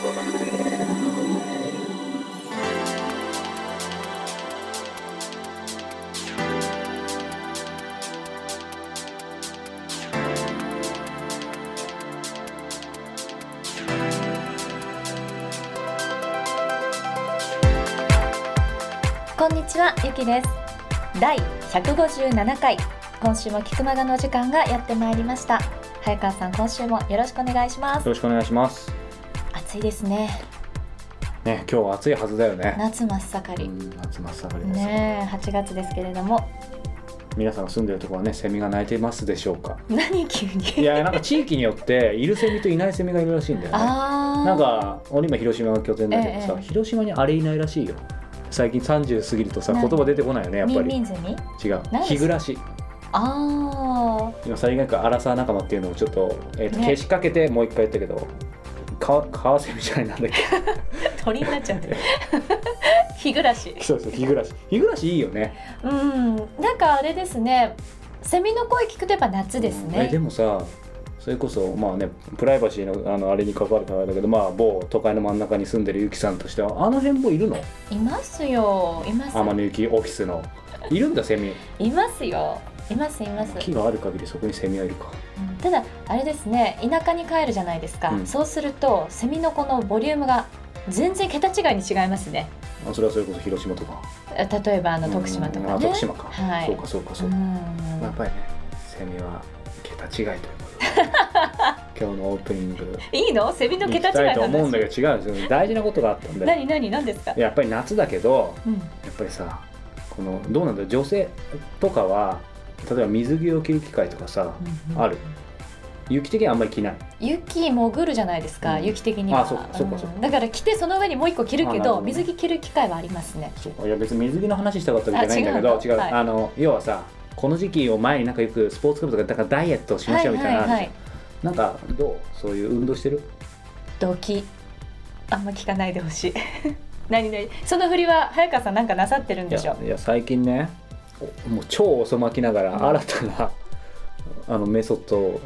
こんにちはゆきです。第157回。今週も菊間がの時間がやってまいりました。早川さん今週もよろしくお願いします。よろしくお願いします。暑いですねね、今日は暑いはずだよね。夏真っ盛りうん夏真っ盛りです。ねえ8月ですけれども皆さんが住んでるところはね、セミが鳴いていますでしょうか？何急にいや、なんか地域によっているセミといないセミがいるらしいんだよね。なんか俺今広島が拠点だけどさ、ええ広島にあれいないらしいよ。最近30過ぎるとさ、何言葉出てこないよね、やっぱミンり。ミンゼミ違う日暮らし。あ今最近アラサー仲間っていうのをちょっと,、えーとね消しかけてもう一回言ったけど、かカワセミじゃないなんだっけ？あ 鳥になっちゃう 日暮らし。そうそう、日暮らし。日暮らしいいよね。うん。なんかあれですね。セミの声聞くとやっぱ夏ですえでねもさそれこそまあねプライバシーのあのあれに関わるからだけどまあ某都会の真ん中に住んでるゆきさんとしてはあの辺もいるの？いますよ。います。天野ゆきオフィスの。いるんだセミ。いますよいますいます。木がある限りそこにセミはいるか。うんただあれですね田舎に帰るじゃないですか、うん。そうするとセミのこのボリュームが全然桁違いに違いますね。あそれはそれこそ広島とか。え例えばあの徳島とうんかね。あ徳島か、はい。そうかそうかそううか、んやっぱりねセミは桁違いということで。今日のオープニング。いいの？セミの行桁違いと思うんだけど違うんですよ。大事なことがあったんで。何何何ですか、やっぱり夏だけどうん、やっぱりさこのどうなんだ女性とかは例えば水着を着る機会とかさある？雪的にはあんまり着ない？雪潜るじゃないですか、うん。雪的には。あそうかそうかそうか。ん。だから着てその上にもう一個着るけどね。水着着る機会はありますね。そうか。いや別に水着の話したかったわけじゃないんだけど違う。はい。あの要はさこの時期を前になんかよくスポーツクラブとかだからダイエットをしましょうみたいなはいはいなんかどう？そういう運動してる？ドキあんま聞かないでほしい。何何その振りは早川さんなんかなさってるんいでしょやいや最近ねおもう超遅まきながらうん。新たな、あのメソッドを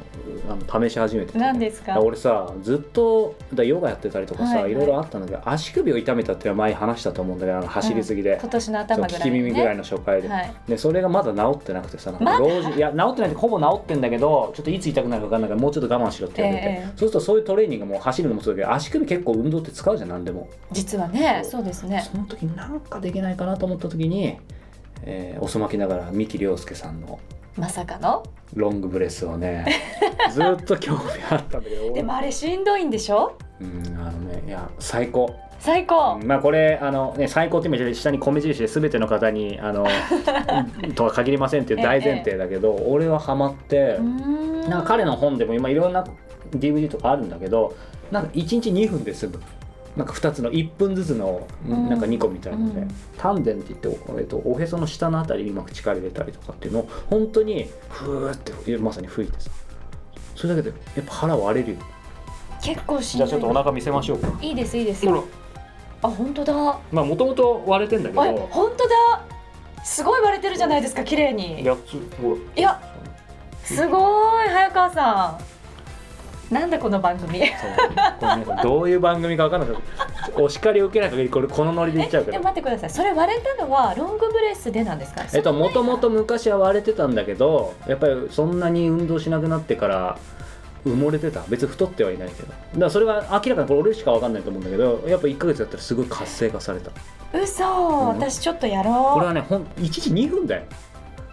あの試し始めてて。何ですか？俺さずっとだヨガやってたりとかさ、はいはい。いろいろあったんだけど足首を痛めたっていうのは前に話したと思うんだけどあの走りすぎで、今年の頭ぐらいに、ね、き耳ぐらいの初回で,、はい。でそれがまだ治ってなくてさなんか老人いや治ってないってほぼ治ってんだけどちょっといつ痛くなるか分かんないからもうちょっと我慢しろって言われて、ええ。そうするとそういうトレーニングも走るのもそうだけど足首結構運動って使うじゃん何でも、実はねそそううですね。その時になんかできないかなと思った時に、えー遅まきながら三木亮介さんのまさかの？ロングブレスをね ずっと興味あったんだけどでもあれしんどいんでしょ？うんあのねいや最高。最高、まあこれあの、ね、最高って意味で下に米印で全ての方にあの とは限りませんっていう大前提だけど、俺はハマってなんか彼の本でも今いろんな DVD とかあるんだけどなんか1日2分で済むなんか2つの1分ずつのうん。なんか2個みたいなので、うん。丹田って言って、えっと、おへその下のあたりにうまく力入れたりとかっていうのを本当にふーってまさに吹いてさ。それだけでやっぱ腹割れるよ。結構しんどい。腹見せましょうか。いいですいいですほら。あ本当だ。まあもともと割れてんだけあど本当だ。すごい割れてるじゃないですか綺麗に。8つほらいやすごい早川さんなんだこの番組。どういう番組か分かんない。けどお叱りを受けない限りこれこのノリで言っちゃうけど。でも待ってください。それ割れたのはロングブレスでなんですか？えっともともとと昔は割れてたんだけどやっぱりそんなに運動しなくなってから埋もれてた。別に太ってはいないけど。だからそれは明らかにこれ俺しか分かんないと思うんだけどやっぱ1ヶ月やったらすごい活性化された。嘘、ん。私ちょっとやろう。これはねほん1日2分だよ。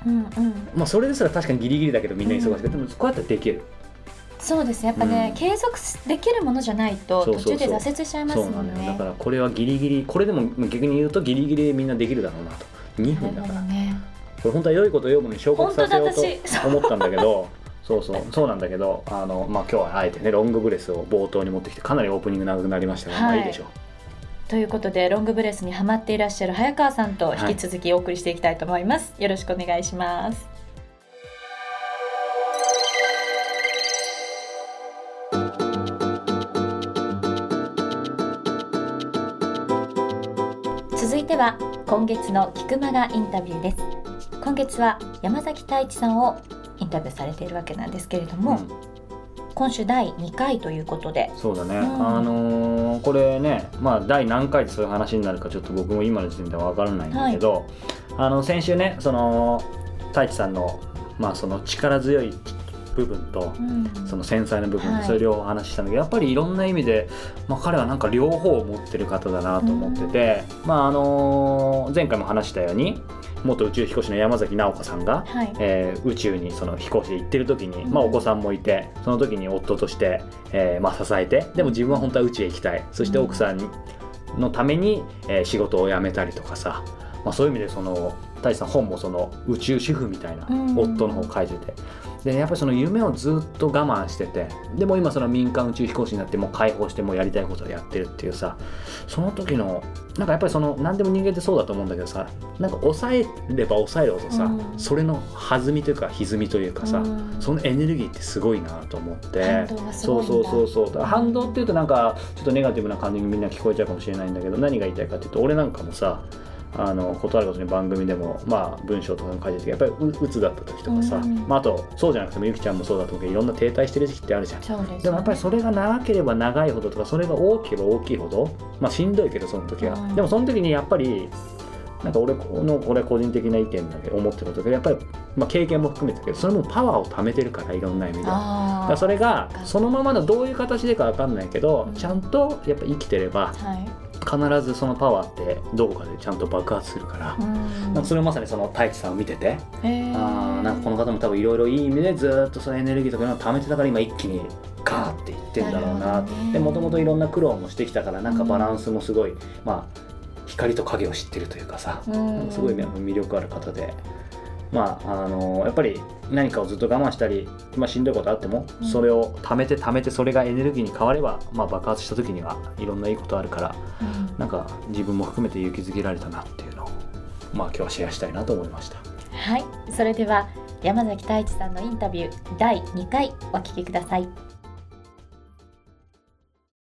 うんうん。まあそれですら確かにギリギリだけどみんな忙しいけど、でもこうやってできるそうですね。やっぱね、うん。継続できるものじゃないとそうそうそう。途中で挫折しちゃいますそもねうんなのよ。だからこれはギリギリこれでも逆に言うとギリギリでみんなできるだろうなと。2分だから。ねこれ本当は良いことを読むのに昇格させようと思ったんだけどそうそう。そうなんだけどあの、まあ、今日はあえてねロングブレスを冒頭に持ってきてかなりオープニング長くなりましたが、まはい。あいいでしょう。ということでロングブレスにハマっていらっしゃる早川さんと引き続きお送りしていきたいと思います、よろしくお願いします続いては今月の菊間がインタビューです。今月は山崎太一さんをインタビューされているわけなんですけれども、今週第2回ということで。そうだね、ん。あのーこれねまあ第何回でそういう話になるかちょっと僕も今の時点では分からないんだけど、あの先週ねその太一さんのまあその力強い部分とうん。その繊細な部分、はい。それ両方お話ししたんだけどやっぱりいろんな意味で、まあ、彼はなんか両方を持ってる方だなと思ってて、まああのー前回も話したように元宇宙飛行士の山崎直子さんが、はい。えー宇宙にその飛行士で行ってる時に、うん。まあ、お子さんもいてその時に夫として、えーまあ、支えてでも自分は本当は宇宙へ行きたい。そして奥さんのために、えー仕事を辞めたりとかさ、まあ、そういう意味でその大地さん本もその宇宙主婦みたいなうん。夫の方を書いてて。でやっぱりその夢をずっと我慢しててでも今その民間宇宙飛行士になってもう解放してもうやりたいことをやってるっていうさその時のなんかやっぱりその何でも人間ってそうだと思うんだけどさなんか抑えれば抑えるほどさ、うん。それの弾みというか歪みというかさ、うん。そのエネルギーってすごいなと思って。そいうそうそうそう。反動っていうとなんかちょっとネガティブな感じにみんな聞こえちゃうかもしれないんだけど何が言いたいかっていうと俺なんかもさあの断ることに番組でもまあ文章とかも書いてるけどやっぱりううつだった時とかさ、うんまあ、あとそうじゃなくてもゆきちゃんもそうだと思うけどいろんな停滞してる時期ってあるじゃん。ですね。でもやっぱりそれが長ければ長いほどとかそれが大きければ大きいほどまあしんどいけどその時は、うん。でもその時にやっぱりなんか俺のこれ個人的な意見だけど思ってることだけどやっぱり、まあ、経験も含めてだけどそれもパワーを貯めてるからいろんな意味で。それがそのままのどういう形でかわかんないけど、うん。ちゃんとやっぱ生きてればはい必ずそのパワーってどこかでちゃんと爆発するから、うん。それをまさにその太一さんを見てて、あーなんかこの方も多分いろいろいい意味でずっとそのエネルギーとかのを貯めてたから今一気にガーっていってんだろうななるほどね。でもともといろんな苦労もしてきたからなんかバランスもすごい、まあ光と影を知ってるというかさ、うん。すごいね魅力ある方で。まああのやっぱり何かをずっと我慢したり、まあ、しんどいことあっても、うん。それを貯めて貯めてそれがエネルギーに変われば、まあ、爆発した時にはいろんないいことあるからうん。なんか自分も含めて勇気づけられたなっていうのを、まあ、今日はシェアしたいなと思いました。はい。それでは山崎太一さんのインタビュー第2回お聞きください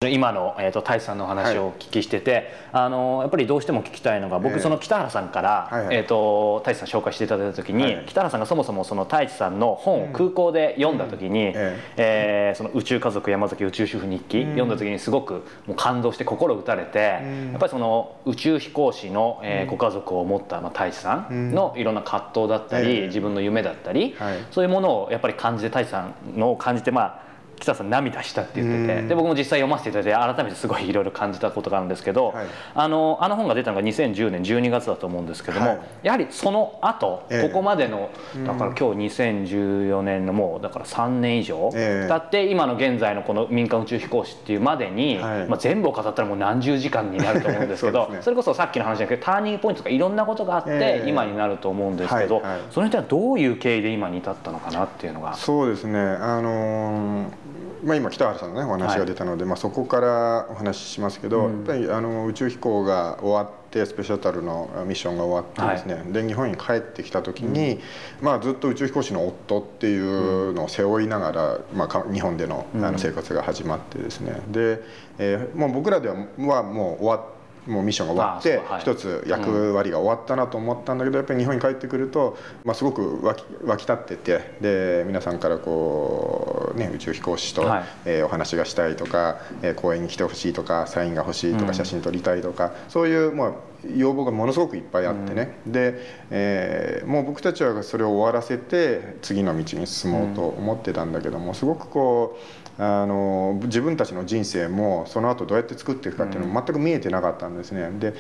今の、えー、と太一さんのお話をお聞きしてて、あのやっぱりどうしても聞きたいのが僕、え。えその北原さんから、はいはい。えー、と太一さん紹介していただいた時に、はい北原さんがそもそもその太一さんの本をうん。空港で読んだ時に、ええ。えーその宇宙家族山崎宇宙主婦日記、うん。読んだ時にすごくもう感動して心打たれて、うん。やっぱりその宇宙飛行士の、えーうん。ご家族を持った、まあ、太一さんのいろんな葛藤だったり、ええ。自分の夢だったり、はい。そういうものをやっぱり感じて太一さんのを感じてまあ北さん涙したって言ってて、うん。で僕も実際読ませていただいて改めてすごいいろいろ感じたことがあるんですけど、はい。あのあの本が出たのが2010年12月だと思うんですけども、はい。やはりその後、ええ。ここまでのうん。だから今日2014年のもうだから3年以上ええ経って今の現在のこの民間宇宙飛行士っていうまでに、はい。まあ、全部を語ったらもう何十時間になると思うんですけどそね。それこそさっきの話だけどターニングポイントとかいろんなことがあって、ええ。今になると思うんですけど、はいはいその人はどういう経緯で今に至ったのかなっていうのが。そうですね。あのーまあ、今北原さんのねお話が出たので、まあ、そこからお話ししますけど、うんやっぱりあの宇宙飛行が終わってスペシャルタルのミッションが終わってですね、で日本に帰ってきた時に、まあ、ずっと宇宙飛行士の夫っていうのを背負いながら、まあか、日本でのあうん。の生活が始まってですね。で、えーもう僕らでははもう終わってもうミッションが終わって一つ役割が終わったなと思ったんだけどやっぱり日本に帰ってくると、まあ、すごく湧き湧き立っててで皆さんからこう、ね、宇宙飛行士と、はい。えーお話がしたいとか、えー公園に来てほしいとかサインが欲しいとうん。か写真撮りたいとか、そういう、まあ、要望がものすごくいっぱいあってね、で、えーもう僕たちはそれを終わらせて次の道に進もうと思ってたんだけどもすごくこうあの自分たちの人生もその後どうやって作っていくかっていうのも全く見えてなかったんですね。で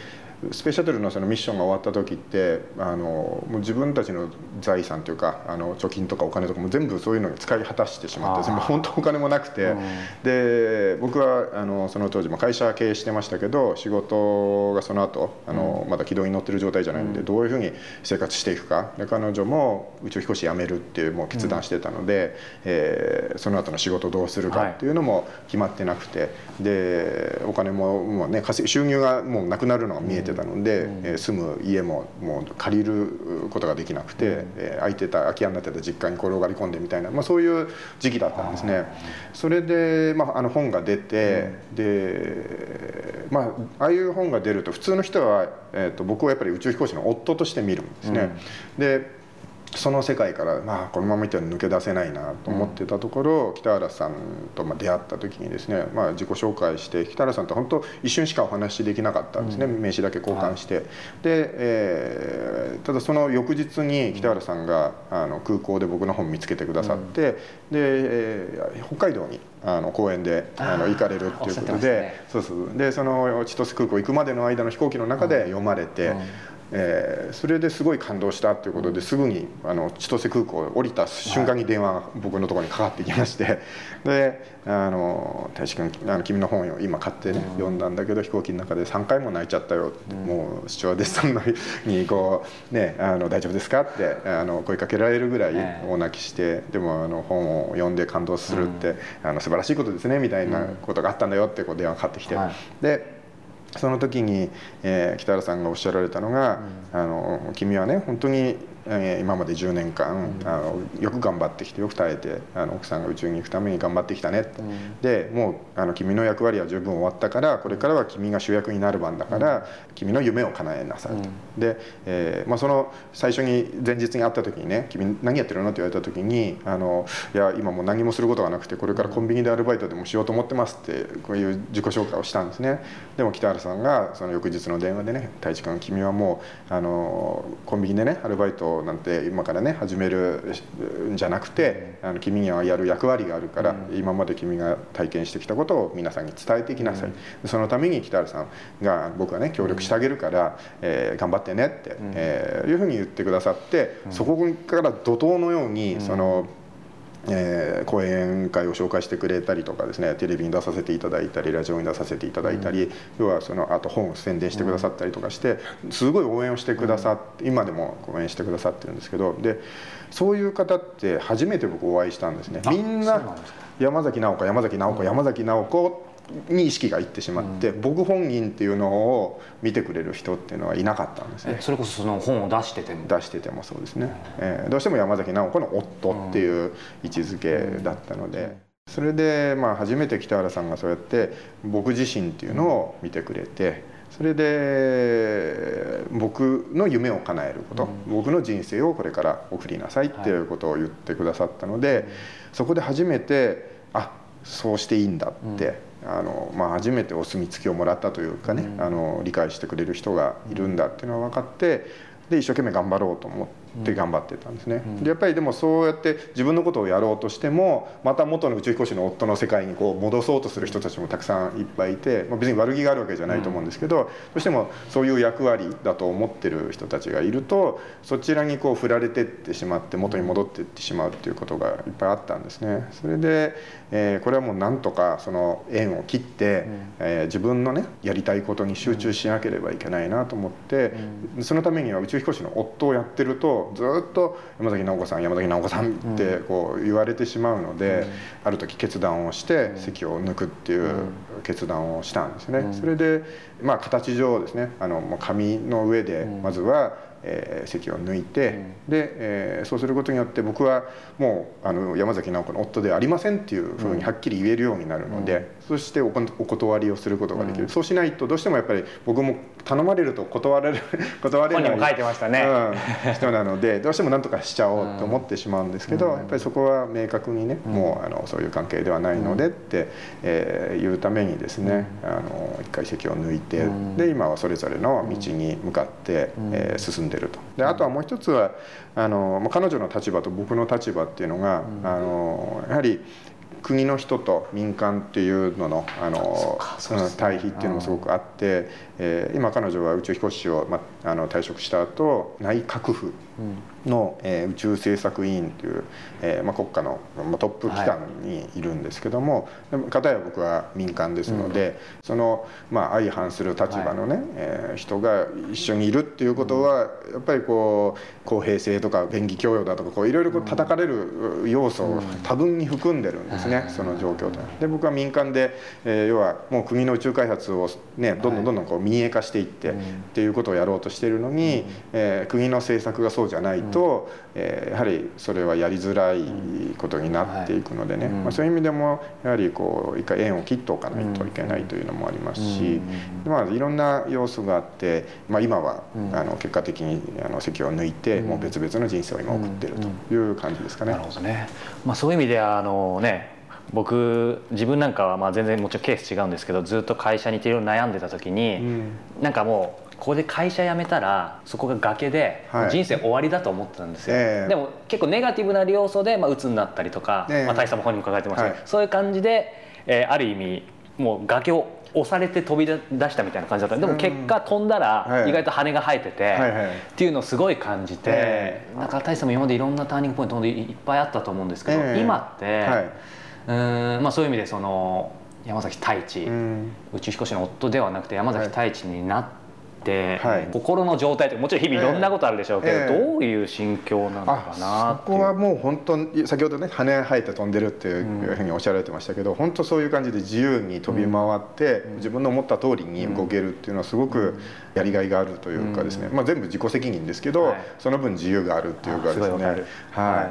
スペースシャトルのそのミッションが終わった時ってあのもう自分たちの財産というかあの貯金とかお金とかも全部そういうのに使い果たしてしまって本当お金もなくて、うん。で僕はあのその当時も会社経営してましたけど仕事がその後あの、まだ軌道に乗ってる状態じゃないんで、どういうふうに生活していくか。で彼女も宇宙飛行士辞めるっていうもう決断してたので、えーその後の仕事どうするかっていうのも決まってなくて、でお金ももう、ね、稼ぎ収入がもうなくなるのが見えてたので、うん。えー住む家ももう借りることができなくて、うん。えー空いてた空き家になってた実家に転がり込んでみたいな、まあ、そういう時期だったんですね。それで、まあ、あの本が出て、で、まあ、ああいう本が出ると普通の人は、えー、と僕はやっぱり宇宙飛行士の夫として見るんですね。でその世界からまあこのままいったら抜け出せないなと思ってたところ、うん、北原さんとまあ出会った時にですね、まあ、自己紹介して北原さんと本当一瞬しかお話できなかったんですね、うん、名刺だけ交換して、はい、で、えー、ただその翌日に北原さんがあの空港で僕の本見つけてくださって、うん、で、えー、北海道にあの公園であの行かれるっていうことで、ね、そうそうでその千歳空港行くまでの間の飛行機の中で読まれて。えー、それですごい感動したということですぐにあの千歳空港降りた瞬間に電話が僕のところにかかってきまして であの大志君あの君の本を今買ってね、読んだんだけど飛行機の中で3回も泣いちゃったよって、もうスチュワーデスさんのにこう、ね、あの大丈夫ですかってあの声かけられるぐらい大泣きして、でもあの本を読んで感動するって、あの素晴らしいことですねみたいなことがあったんだよってこう電話かかってきて。でその時に、えー、北原さんがおっしゃられたのが、うん、あの君はね本当にえー、今まで10年間、あのよく頑張ってきてよく耐えてあの奥さんが宇宙に行くために頑張ってきたねって、うん、でもうあの君の役割は十分終わったからこれからは君が主役になる番だから、うん、君の夢を叶えなさいと、うん、で、えーまあ、その最初に前日に会った時にね「君何やってるの?」って言われた時にあの「いや今もう何もすることがなくてこれからコンビニでアルバイトでもしようと思ってます」ってこういう自己紹介をしたんですね。でも北原さんがその翌日の電話でね「太一君君はもうあのコンビニでねアルバイトなんて今からね始めるんじゃなくてあの君にはやる役割があるから、うん、今まで君が体験してきたことを皆さんに伝えていきなさい、うん、そのために北原さんが僕はね協力してあげるから、えー、頑張ってねって、うん、えー、いうふうに言ってくださって、そこから怒涛のようにその。えー、講演会を紹介してくれたりとかですねテレビに出させていただいたりラジオに出させていただいたり、うん、要はそのあと本を宣伝してくださったりとかしてすごい応援をしてくださって、今でも応援してくださってるんですけどでそういう方って初めて僕お会いしたんですね。みんな山崎直子山崎直子山崎直子に意識がいってしまって、うん、僕本人っていうのを見てくれる人っていうのはいなかったんですね。それこそその本を出してても。出しててもそうですね、えー、どうしても山崎直子の夫っていう位置づけだったので、それでまあ初めて北原さんがそうやって僕自身っていうのを見てくれてそれで僕の夢を叶えること、うん、僕の人生をこれから送りなさいっていうことを言ってくださったので、はい、そこで初めてあそうしていいんだって、あのまあ、初めてお墨付きをもらったというかね、あの理解してくれる人がいるんだっていうのは分かってで一生懸命頑張ろうと思って頑張ってたんですね、でやっぱりでもそうやって自分のことをやろうとしてもまた元の宇宙飛行士の夫の世界にこう戻そうとする人たちもたくさんいっぱいいて、まあ、別に悪気があるわけじゃないと思うんですけど、どうしてもそういう役割だと思ってる人たちがいるとそちらにこう振られてってしまって元に戻っていってしまうっていうことがいっぱいあったんですね。それで、えー、これはもうなんとかその縁を切って、えー、自分のねやりたいことに集中しなければいけないなと思って、そのためには宇宙飛行士の夫をやってるとずっと山崎直子さん山崎直子さんってこう言われてしまうので、ある時決断をして席を抜くっていう決断をしたんですね。それでまあ形上ですねあの紙の上でまずはえー、席を抜いて、うん、で、えー、そうすることによって僕はもうあの山崎直子の夫ではありませんっていうふうにはっきり言えるようになるので、うん、そしてお断りをすることができる、うん、そうしないとどうしてもやっぱり僕も頼まれると断れる 断れない書いてましたね、人なのでどうしても何とかしちゃおうと思ってしまうんですけど、やっぱりそこは明確にね、もうあのそういう関係ではないのでって、えー、言うためにですね、あの一回席を抜いて、で今はそれぞれの道に向かって、えー、進んででると。であとはもう一つはあの彼女の立場と僕の立場っていうのが、うん、あのやはり国の人と民間っていうののあの、ね、対比っていうのもすごくあって、えー、今彼女は宇宙飛行士を、ま、あの退職した後内閣府の、えー、宇宙政策委員という、えーまあ、国家の、まあ、トップ機関にいるんですけども、はい、片や僕は民間ですので、うん、その、まあ、相反する立場のね、はい、えー、人が一緒にいるっていうことは、やっぱりこう公平性とか便宜供与だとかこういろいろ叩かれる要素を多分に含んでるんですね、うん、その状況と。で僕は民間で、えー、要はもう国の宇宙開発を、ね、どんどんどんどんこう民営化していって、っていうことをやろうとしているのに、えー、国の政策がそうじゃないっと、えーやはりそれはやりづらいことになっていくのでね、はいうん。まあ、そういう意味でもやはりこう一回縁を切っておかないといけないというのもありますし、まあ、いろんな要素があって、まあ、今は、うん。あの結果的にあの席を抜いて、うん。もう別々の人生を今送っているという感じですかね。なるほどね、まあ、そういう意味ではあのね僕自分なんかはまあ全然もちろんケース違うんですけどずっと会社にいていろいろ悩んでた時に、うん。なんかもうここで会社辞めたらそこが崖で、はい。人生終わりだと思ってたんですよ、ええ。でも結構ネガティブな要素で、まあ、鬱になったりとか、ええ。まあ、大佐も本人も抱えてましたけど、はい。そういう感じで、えーある意味もう崖を押されて飛び出したみたいな感じだった。でも結果飛んだらはい。意外と羽が生えてて、はいはい。っていうのをすごい感じて、ええ。なんか大佐も今までいろんなターニングポイントいっぱいあったと思うんですけど、ええ。今って、はいうーんまあ、そういう意味でその山崎太一、うん。宇宙飛行士の夫ではなくて山崎太一になって、はい。心の状態というかもちろん日々いろんなことあるでしょうけど、ええ。どういう心境なのかなそこはもう本当に先ほどね羽生えて飛んでるっていうふうにおっしゃられてましたけど、本当そういう感じで自由に飛び回って、自分の思った通りに動けるっていうのはすごくやりがいがあるというかですね、まあ、全部自己責任ですけど、はい。その分自由があるっていうかですね。はい。はい。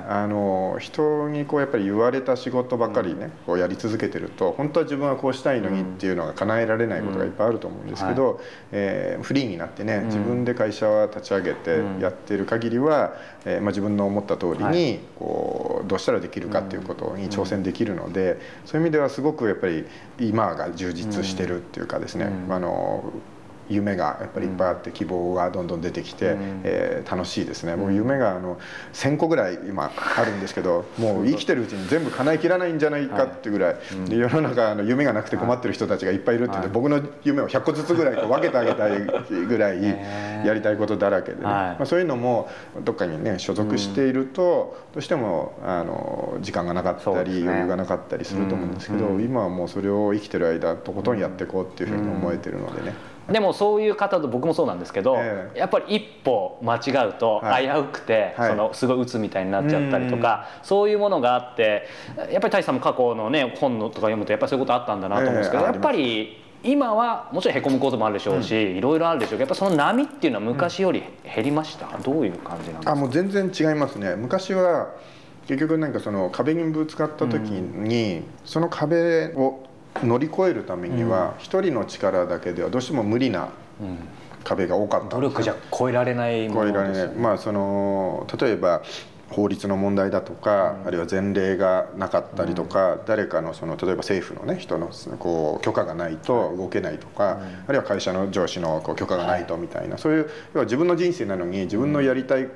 あの人にこうやっぱり言われた仕事ばっかりね、こうやり続けてると本当は自分はこうしたいのにっていうのが叶えられないことがいっぱいあると思うんですけど、えーフリーになってね自分で会社は立ち上げてうん。やってる限りは、えーまあ、自分の思った通りはにこうどうしたらできるかっていうことに挑戦できるので、そういう意味ではすごくやっぱり今が充実してるっていうかですね、うん。あの夢がやっぱりいっぱいあって希望がどんどん出てきて、うん。えー楽しいですね。もう夢があの1,000個ぐらい今あるんですけど もう生きてるうちに全部叶えきらないんじゃないかっていうぐらい、で世の中あの夢がなくて困ってる人たちがいっぱいいるって言って、はい。僕の夢を100個ずつぐらいこう分けてあげたいぐらい やりたいことだらけでね、はい。まあ、そういうのもどっかにね所属していると、どうしてもあの時間がなかったり、余裕がなかったりすると思うんですけど、うん。今はもうそれを生きてる間とことんやっていこうっていうふうに思えてるのでね。でもそういう方と僕もそうなんですけど、ええ。やっぱり一歩間違うとはい。危うくて、はい。そのすごい鬱みたいになっちゃったりとか、そういうものがあってやっぱり大さんも過去のね本のとか読むとやっぱりそういうことあったんだなと思うんですけど、ええ。やっぱり今はもちろんへこむこともあるでしょうし、いろいろあるでしょうけどやっぱその波っていうのは昔より減りました、どういう感じなんですか？あもう全然違いますね。昔は結局なんかその壁にぶつかった時に、その壁を乗り越えるためには一人の力だけではどうしても無理なうん。壁が多かった。んです努力じゃ超えられないも超えられのですよね。ない。まあその例えば法律の問題だとか、あるいは前例がなかったりとか、誰かのその例えば政府のね人のこう許可がないと動けないとか、あるいは会社の上司のこう許可がないとみたいな、そういう要は自分の人生なのに自分のやりたい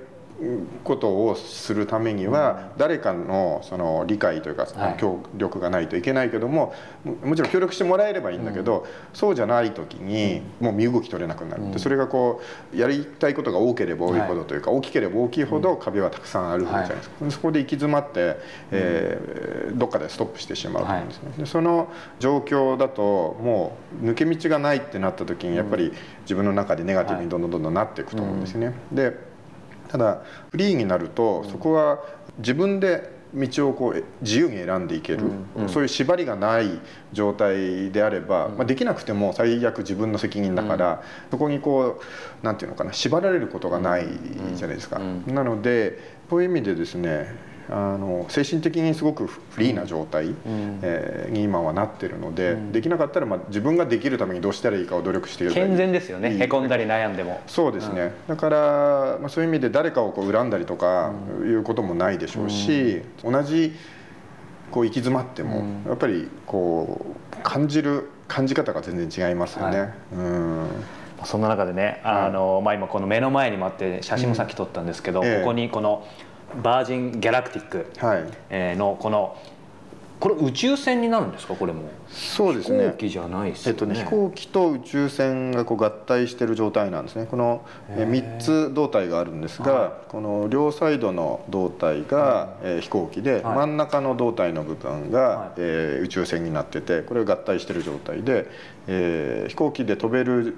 ことをするためには誰かのその理解というかはい。協力がないといけないけどもももちろん協力してもらえればいいんだけど、そうじゃない時にもう身動き取れなくなる、でそれがこうやりたいことが多ければ多いほどというか、大きければ大きいほど壁はたくさんあるじゃないですか、そこで行き詰まって、えーどっかでストップしてしまうと思うんですね、でその状況だともう抜け道がないってなった時にやっぱり自分の中でネガティブにどんどんどんどんなっていくと思うんですよね。でただフリーになるとそこは自分で道をこうえ自由に選んでいける、うん。そういう縛りがない状態であれば、まあ、できなくても最悪自分の責任だから、そこにこうなんていうのかな縛られることがないじゃないですか。うん。なのでそういう意味でですねあの精神的にすごくフリーな状態、ん。えーに今はなってるので、うん。できなかったら、まあ、自分ができるためにどうしたらいいかを努力していればいい。健全ですよね。いい。へこんだり悩んでも。そうですね、だから、まあ、そういう意味で誰かをこう恨んだりとかいうこともないでしょうし、同じこう行き詰まっても、うん。やっぱりこう感じる感じ方が全然違いますよね。はい。うん。そんな中でね、あのまあ、今この目の前にもあって写真もさっき撮ったんですけど、うんええ。ここにこのバージン・ギャラクティックのこのこれ宇宙船になるんですか？これもそうですね。飛行機じゃないですよね,、えっとね、飛行機と宇宙船がこう合体している状態なんですね。このえ3つ胴体があるんですが、はこの両サイドの胴体が、えー飛行機で、はい。真ん中の胴体の部分が、はい。えー宇宙船になっててこれが合体している状態で、えー飛行機で飛べる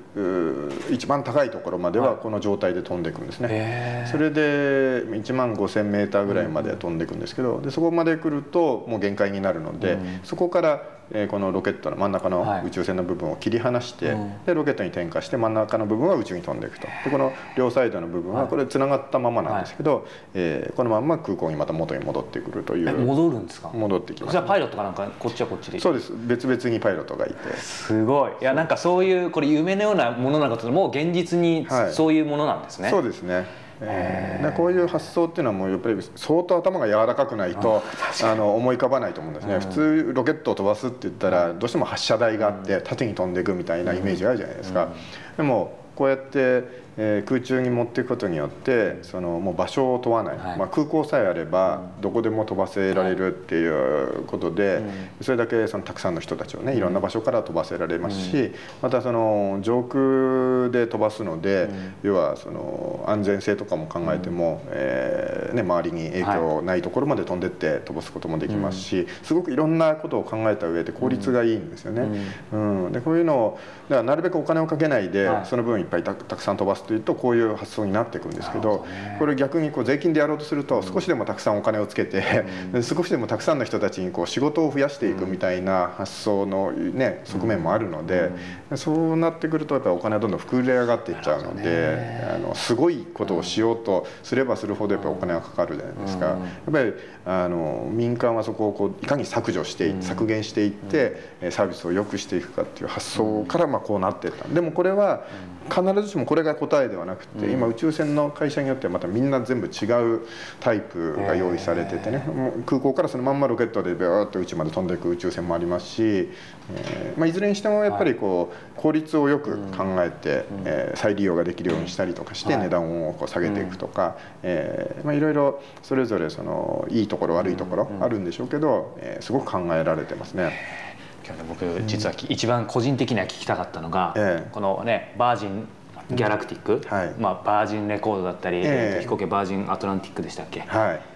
一番高いところまでははい。この状態で飛んでいくんですね。それで1万5,000メーターぐらいまで飛んでいくんですけどでそこまで来るともう限界にななるので、うん。そこから、えーこのロケットの真ん中はい。の宇宙船の部分を切り離して、うん。でロケットに点火して真ん中の部分は宇宙に飛んでいくと。でこの両サイドの部分ははい。これつながったままなんですけど、えーこのまんま空港にまた元に戻ってくるといえう戻るんですか？戻ってきます。じゃあパイロットかなんかこっちはこっちでそうです。別々にパイロットがいて。すごい。いやなんかそういうこれ夢のようなものなのかともう現実にはい。そういうものなんですね、そうですねえへーこういう発想っていうのはもうやっぱり相当頭が柔らかくないとあの思い浮かばないと思うんですね、うん。普通ロケットを飛ばすって言ったらどうしても発射台があって縦に飛んでいくみたいなイメージがあるじゃないですか、でもこうやって、えー空中に持っていくことによってそのもう場所を問わない、はい。まあ、空港さえあればどこでも飛ばせられるっていうことで、それだけそのたくさんの人たちをねいろんな場所から飛ばせられますし、またその上空で飛ばすので、要はその安全性とかも考えても、えーね、周りに影響ないところまで飛んでって飛ばすこともできますし、すごくいろんなことを考えた上で効率がいいんですよね。うん。でこういうのをだからなるべくお金をかけないで、はい。その分いっぱいたたくさん飛ばすというとこういう発想になっていくんですけどね。これ逆にこう税金でやろうとすると少しでもたくさんお金をつけて、で 少しでもたくさんの人たちにこう仕事を増やしていくみたいな発想の、ね、側面もあるので、そうなってくるとやっぱりお金はどんどん膨れ上がっていっちゃうので、あのすごいことをしようとすればするほどやっぱりお金がかかるじゃないですか。やっぱりあの民間はそこをこういかに削除してい削減していって、えサービスを良くしていくかっていう発想からまあこうなっていった。でもこれは必ずしもこれが答えではなくて、今宇宙船の会社によってはまたみんな全部違うタイプが用意されててね、もう空港からそのまんまロケットでビューッと宇宙まで飛んでいく宇宙船もありますし、えーまあ、いずれにしてもやっぱりこう効率をよく考えて、えー再利用ができるようにしたりとかしてはい値段をこう下げていくとか、えーまあ、いろいろそれぞれそのいいところ悪いところあるんでしょうけど、えーすごく考えられてますね。今日ね僕実はき一番個人的には聞きたかったのが、ええ。このねバージンギャラクティック、はい。まあ、バージンレコードだったり、ええ。えー飛行機バージンアトランティックでしたっけ、はい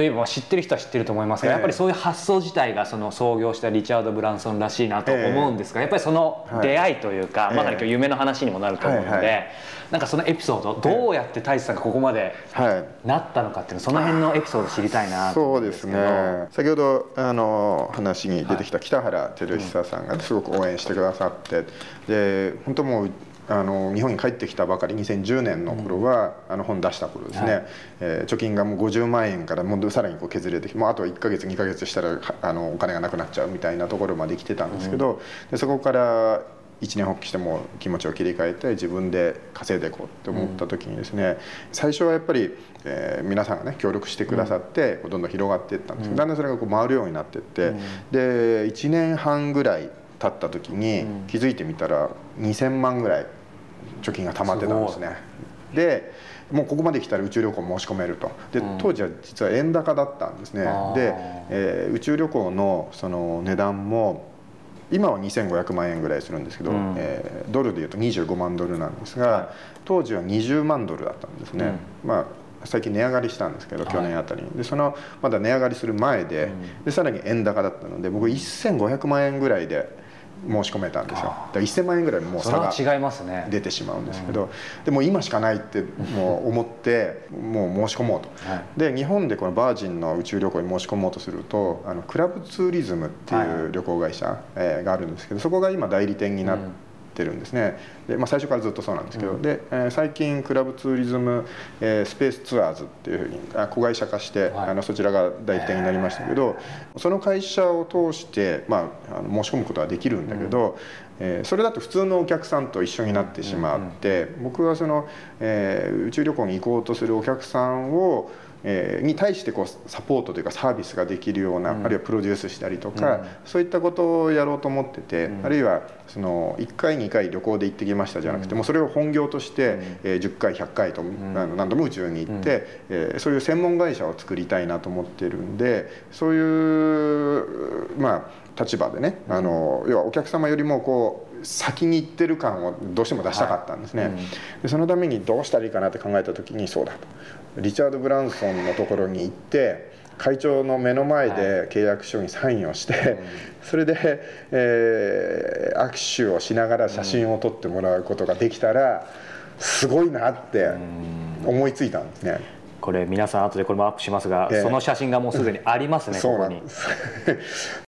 といえばまあ知ってる人は知ってると思いますが、ええ。やっぱりそういう発想自体がその創業したリチャード・ブランソンらしいなと思うんですが、やっぱりそのはい。出会いというか、ええまさに今日夢の話にもなると思うので、なんかそのエピソードどうやって太一さんがここまではい。なったのかっていうのその辺のエピソード知りたいなと思そううんですね。先ほどあの話に出てきた北原照久さんがすごく応援してくださってで本当もうあの日本に帰ってきたばかり2010年の頃は、あの本出した頃ですね、はい。えー貯金がもう50万円からもうさらにこう削れてきてもうあと1ヶ月2ヶ月したらはあのお金がなくなっちゃうみたいなところまで来てたんですけど、でそこから一年発起しても気持ちを切り替えて自分で稼いでいこうって思った時にですね、最初はやっぱり、えー皆さんがね協力してくださって、どんどん広がっていったんですけど、だんだんそれがこう回るようになっていって、で1年半ぐらい経った時に気づいてみたら2000万ぐらい貯金が溜まってたんですね。でもうここまで来たら宇宙旅行申し込めると。でうん。当時は実は円高だったんですね。あー。で、えー宇宙旅行のその値段も今は2500万円ぐらいするんですけど、うん。えードルでいうと25万ドルなんですが、当時は20万ドルだったんですね、まあ最近値上がりしたんですけどはい。去年あたりに。でそのまだ値上がりする前で,、でさらに円高だったので僕1500万円ぐらいで申し込めたんですよ。だから1000万円ぐらいもうそ差がれは違いますね。出てしまうんですけど、でも今しかないってもう思ってもう申し込もうと、はい。で日本でこのバージンの宇宙旅行に申し込もうとするとあのクラブツーリズムってはいい。う旅行会社、えーがあるんですけどそこが今代理店になってるんですね、でまあ、最初からずっとそうなんですけど、で、えー最近クラブツーリズム、えースペースツアーズっていうふうにあ子会社化して、はい。あのそちらが代理店になりましたけど、その会社を通して、まあ、あの申し込むことはできるんだけど、えーそれだと普通のお客さんと一緒になってしまって、僕はその、えー宇宙旅行に行こうとするお客さんをえーに対してこうサポートというかサービスができるような、あるいはプロデュースしたりとか、そういったことをやろうと思ってて、あるいはその1回2回旅行で行ってきましたじゃなくて、もうそれを本業として、えー10回100回と、あの何度も宇宙に行って、えーそういう専門会社を作りたいなと思ってるんでそういうまあ立場でね、あの要はお客様よりもこう先に行ってる感をどうしても出したかったんですね、でそのためにどうしたらいいかなって考えた時にそうだと。リチャード・ブランソンのところに行って会長の目の前で契約書にサインをして、それで、えー握手をしながら写真を撮ってもらうことができたらすごいなって思いついたんですね。これ皆さん後でこれもアップしますが、ええ。その写真がもうすでにありますね、そうここに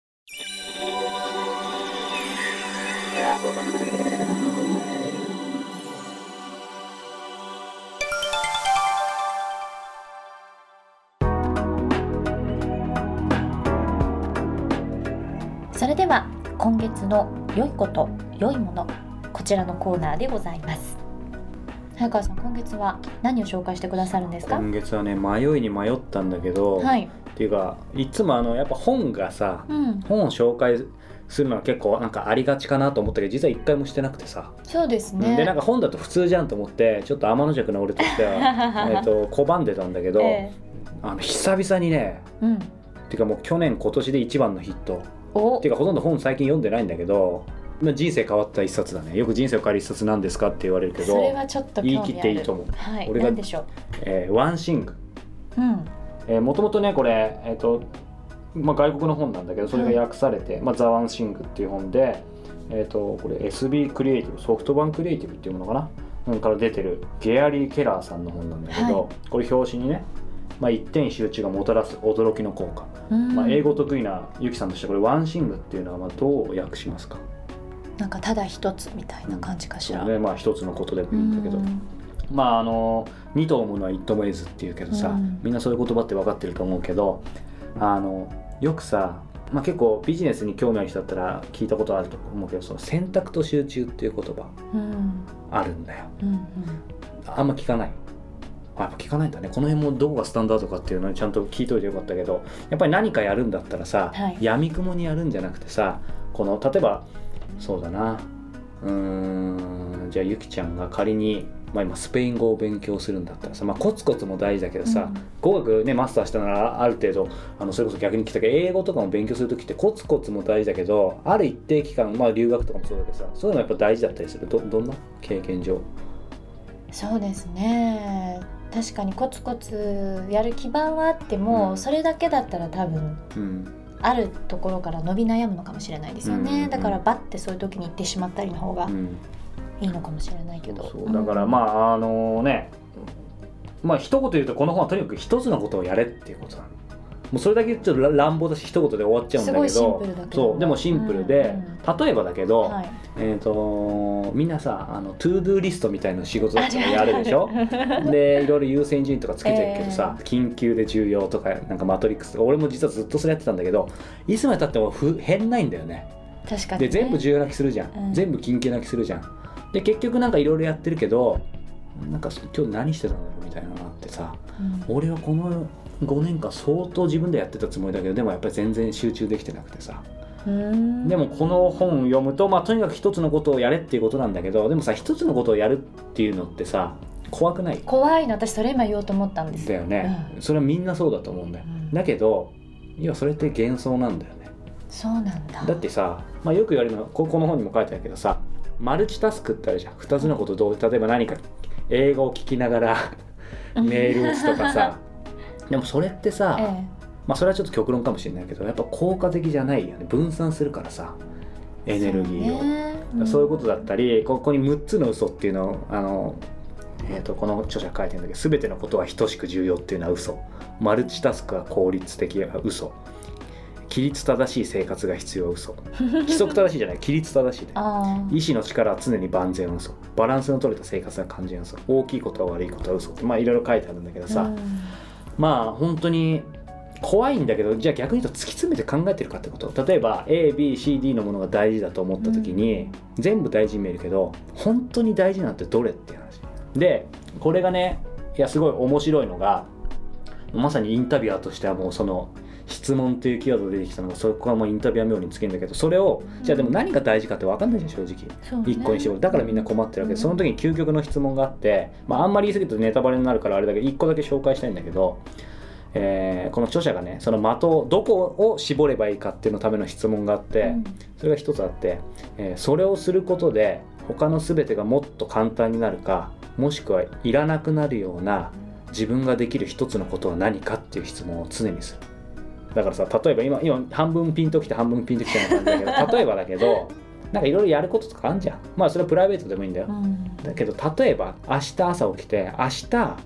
今月の良いこと良いものこちらのコーナーでございます。早川さん今月は何を紹介してくださるんですか？今月はね迷いに迷ったんだけど、はい。っていうかいつもあのやっぱ本がさうん。本を紹介するのは結構なんかありがちかなと思ったけど実は一回もしてなくてさ、そうですね。でなんか本だと普通じゃんと思ってちょっと天の弱な俺としては えっと拒んでたんだけど、えあの久々にねえうん。っていうかもう去年今年で一番のヒット。おっていうかほとんど本最近読んでないんだけど、まあ、人生変わった一冊だね。よく人生を変える一冊なんですかって言われるけどそれはちょっと興味ある。言い切っていいと思う。はい。俺が何でしょう？えー One Thing。うん。えーもともとねこれ、えーとまあ、外国の本なんだけどそれが訳されて「まあ、 The One Thing」っていう本で、えー、とこれ SB クリエイティブソフトバンククリエイティブっていうものかな、うん、から出てるゲアリー・ケラーさんの本なんだけど、はこれ表紙にね、まあ、一点集中がもたらす驚きの効果、うん。まあ、英語得意なゆきさんとしてこれワンシングっていうのはまあどう訳しますか？なんかただ一つみたいな感じかしら。そうね。まあ一つのことでもういいんだけど、ん。まああの二頭ものは一頭も得ずっていうけどさ、うん。みんなそういう言葉って分かってると思うけどあのよくさ、まあ、結構ビジネスに興味ある人だったら聞いたことあると思うけどその選択と集中っていう言葉うん。あるんだよ。うん。あんま聞かないあやっぱ聞かないんだね。この辺もどこがスタンダードかっていうのはちゃんと聞いといてよかったけどやっぱり何かやるんだったらさ、はい。やみくもにやるんじゃなくてさこの例えばそうだな。うーんじゃあゆきちゃんが仮に、まあ、今スペイン語を勉強するんだったらさ、まあ、コツコツも大事だけどさ、うん。語学ねマスターしたならある程度あのそれこそ逆に来たけど英語とかも勉強する時ってコツコツも大事だけどある一定期間まあ留学とかもそうだけどさそういうのやっぱ大事だったりする。どどんな？経験上。そうですね確かにコツコツやる基盤はあっても、うん。それだけだったら多分うん。あるところから伸び悩むのかもしれないですよね、うん。だからバッてそういう時に行ってしまったりの方がうん。いいのかもしれないけど、そうだからまああのねまあ一言言うとこの本はとにかく一つのことをやれっていうことなのもうそれだけちょっと乱暴だし一言で終わっちゃうんだけど。そうでもシンプルで、例えばだけど、はい、えー、とみんなさあの To Do リストみたいな仕事とかあるあるやるでしょでいろいろ優先順位とかつけてるけどさ、緊急で重要とかなんかマトリックスとか。俺も実はずっとそれやってたんだけどいつまでたってもふ減んないんだよね。確かに、でね、全部重要な気するじゃん、うん。全部緊急な気するじゃん。で結局なんかいろいろやってるけどなんか今日何してたんだろうみたいなのがあってさうん。俺はこの5年間相当自分でやってたつもりだけどでもやっぱり全然集中できてなくてさ。うん。でもこの本を読むと、まあ、とにかく一つのことをやれっていうことなんだけどでもさ一つのことをやるっていうのってさ怖くない？怖いの私それ今言おうと思ったんです。だよね、それはみんなそうだと思うんだよ、うん。だけどいやそれって幻想なんだよね。そうなんだ。だってさ、まあ、よく言われるのはここの本にも書いてあるけどさマルチタスクってあるじゃん。2つのことをどう例えば何か映画を聞きながらメール打つとかさ でもそれってさ、えまあそれはちょっと極論かもしれないけどやっぱ効果的じゃないよね。分散するからさえエネルギーを。そう,、ね。そういうことだったりここに6つの嘘っていうのをあの、えー、とこの著者書いてるんだけど全てのことは等しく重要っていうのは嘘。マルチタスクは効率的は嘘。規律正しい生活が必要は嘘。規則正しいじゃない。規律正しいね。あ意志の力は常に万全は嘘。バランスの取れた生活が肝心は嘘。大きいことは悪いことは嘘ってまあいろいろ書いてあるんだけどあさ、まあ本当に怖いんだけどじゃあ逆に言うと突き詰めて考えてるかってこと。例えば ABCD のものが大事だと思った時に、全部大事に見えるけど本当に大事なんてどれっていう話。でこれがねいやすごい面白いのがまさにインタビュアーとしてはもうその質問っていうキーワードが出てきたのがそこはもうインタビュアー妙につけるんだけどそれをじゃあでも何が大事かって分かんないじゃん正直。そうね。一個に絞る。だからみんな困ってるわけでその時に究極の質問があって、まあ、あんまり言い過ぎるとネタバレになるからあれだけど一個だけ紹介したいんだけど、えーこの著者がねその的をどこを絞ればいいかっていうのための質問があって、うん。それが一つあって、えーそれをすることで他の全てがもっと簡単になるかもしくはいらなくなるような自分ができる一つのことは何かっていう質問を常にするだからさ例えば今今半分ピンときて半分ピンときてない感じだけど 例えばだけどなんかいろいろやることとかあるじゃん。まあそれはプライベートでもいいんだよ、うん。だけど例えば明日朝起きて明日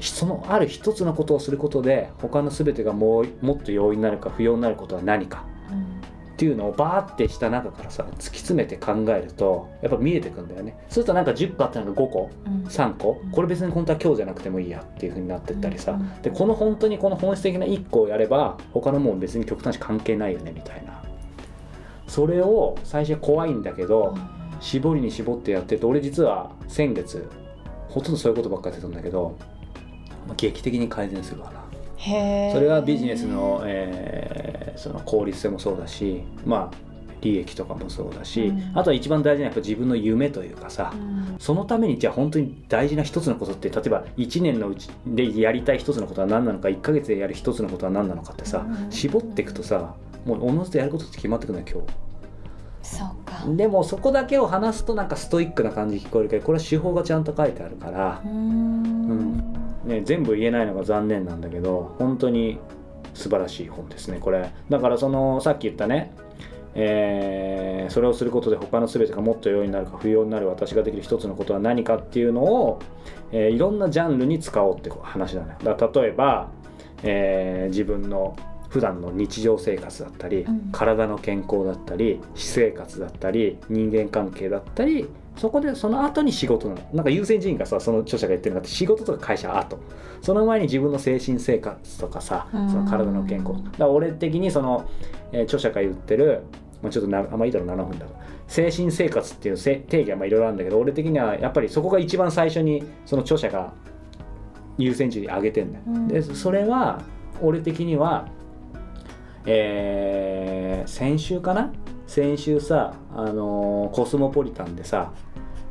そのある一つのことをすることで他の全てがもうもっと容易になるか不要になることは何か。うんっていうのをバーってした中からさ突き詰めて考えるとやっぱ見えてくんだよね。そうするとなんか10個あったのが5個うん。3個うん。これ別に本当は今日じゃなくてもいいやっていう風になってったりさ、うんでこの本当にこの本質的な1個をやれば他のもん別に極端に関係ないよねみたいな。それを最初は怖いんだけど、絞りに絞ってやってると俺実は先月ほとんどそういうことばっかりやってたんだけど、まあ劇的に改善するわな。へーそれはビジネスの,、えーその効率性もそうだしまあ利益とかもそうだし、うん。あとは一番大事なのはやっぱ自分の夢というかさ、うん。そのためにじゃあ本当に大事な一つのことって例えば1年のうちでやりたい一つのことは何なのか1ヶ月でやる一つのことは何なのかってさうん。絞っていくとさもうおのずとやることって決まってくるのよ今日でもそこだけを話すとなんかストイックな感じに聞こえるけどこれは手法がちゃんと書いてあるからう、ん。ね、全部言えないのが残念なんだけど本当に素晴らしい本ですねこれ。だからそのさっき言ったねえーそれをすることで他の全てがもっと容易になるか不要になる私ができる一つのことは何かっていうのを、えーいろんなジャンルに使おうって話だねだ例えば、えー自分の普段の日常生活だったり、うん。体の健康だったり私生活だったり人間関係だったりそこでその後に仕事なの。なんか優先順位がさその著者が言ってるのって仕事とか会社は後。その前に自分の精神生活とかさその体の健康。うんだから俺的にその、えー著者が言ってる、まあ、ちょっとなあんまいいだろう7分だと精神生活っていうせ定義はまあいろいろあるんだけど俺的にはやっぱりそこが一番最初にその著者が優先順位上げてんだよ、うん。でそれは俺的にはえー先週かな？先週さ、あのーコスモポリタンでさ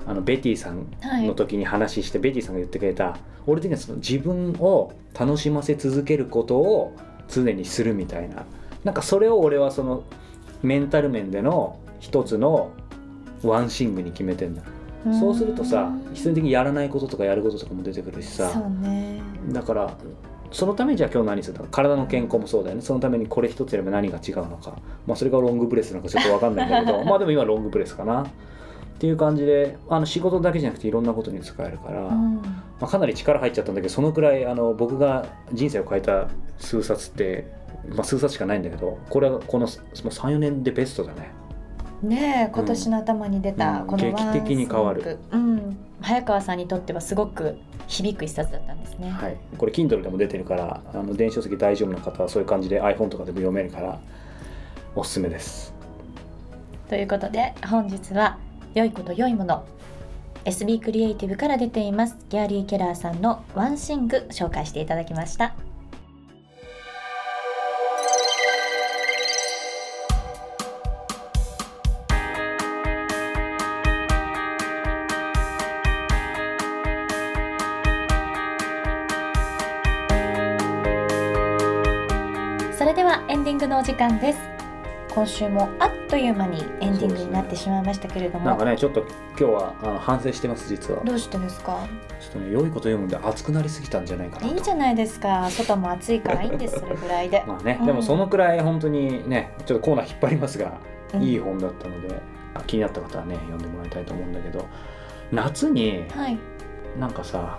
あのベティさんの時に話して、ベティさんが言ってくれた俺的にはその自分を楽しませ続けることを常にするみたいな。なんかそれを俺はそのメンタル面での一つのワンシングに決めてんだ。そうするとさ必然的にやらないこととかやることとかも出てくるしさ。ね。だからそのためにじゃあ今日何するのか。体の健康もそうだよね。そのためにこれ一つやれば何が違うのか。まあそれがロングブレスなのかちょっと分かんないんだけど。まあでも今ロングブレスかな。っていう感じであの仕事だけじゃなくていろんなことに使えるから、うん。まあ、かなり力入っちゃったんだけどそのくらいあの僕が人生を変えた数冊って、まあ、数冊しかないんだけどこれはこの34年でベストだね。ねえ今年の頭に出たうん。この One。劇的に変わる。うん早川さんにとってはすごく響く一冊だったんですね、はい、これ Kindle でも出てるからあの電子書籍大丈夫な方はそういう感じで iPhone とかでも読めるからおすすめです。ということで本日は良いこと良いもの SB クリエイティブから出ていますギャリー・ケラーさんの One Thing 紹介していただきましたそれではエンディングのお時間です。今週もあっという間にエンディングになってしまいましたけれども、なんかねちょっと今日はあの反省してます実は。どうしてですか？ちょっとね良いこと読むんで熱くなりすぎたんじゃないかないといじゃないですか。外も暑いからいいんですそれぐらいで、まあね、うん。でもそのくらい本当にねちょっとコーナー引っ張りますが、うん。いい本だったので気になった方はね読んでもらいたいと思うんだけど夏にはい。なんかさ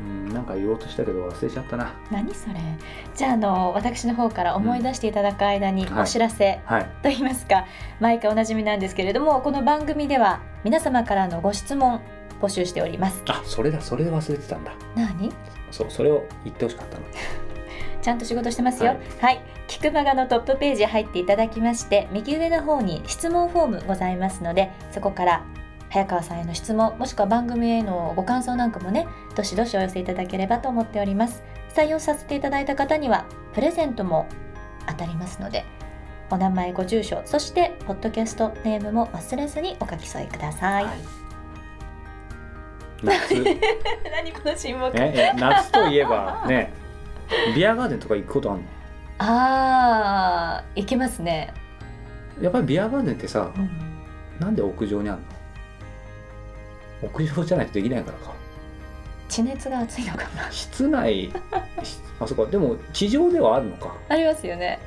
うんなんか言おうとしたけど忘れちゃったな。何それ。じゃああの私の方から思い出していただく間にはいお知らせはい。と言いますか、毎回おなじみなんですけれどもこの番組では皆様からのご質問募集しております。あそれだそれで忘れてたんだ。何？そうそれを言ってほしかったの。ちゃんと仕事してますよ。ははい。い、キクマガのトップページ入っていただきまして、右上の方に質問フォームございますので、そこから早川さんへの質問、もしくは番組へのご感想なんかもね、どしどしお寄せいただければと思っております。採用させていただいた方にはプレゼントも当たりますので、お名前、ご住所、そしてポッドキャストネームも忘れずにお書き添えください。はい夏 何この沈黙ええ夏といえばねビアガーデンとか行くことあるあー、いけますね。のやっぱりビアガーデンってさうんなんで屋上にあるの？屋上じゃないとできないからか。地熱が熱いのかな。室内 あそこでも地上ではあるのか。ありますよね。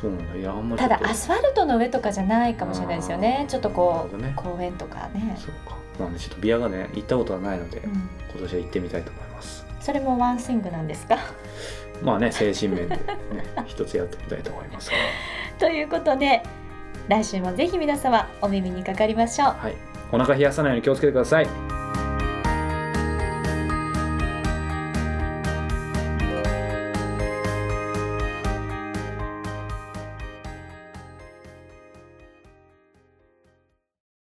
そうなんだ。いやあんまりただアスファルトの上とかじゃないかもしれないですよね。ちょっとこう、ね、公園とかね。そうか。なんでちょっとビアがね行ったことはないので、うん、今年は行ってみたいと思います。それもワンスイングなんですか？まあね 精神面でね一つやってみたいと思いますということで来週もぜひ皆様お耳にかかりましょう、はい。お腹冷やさないように気をつけてください。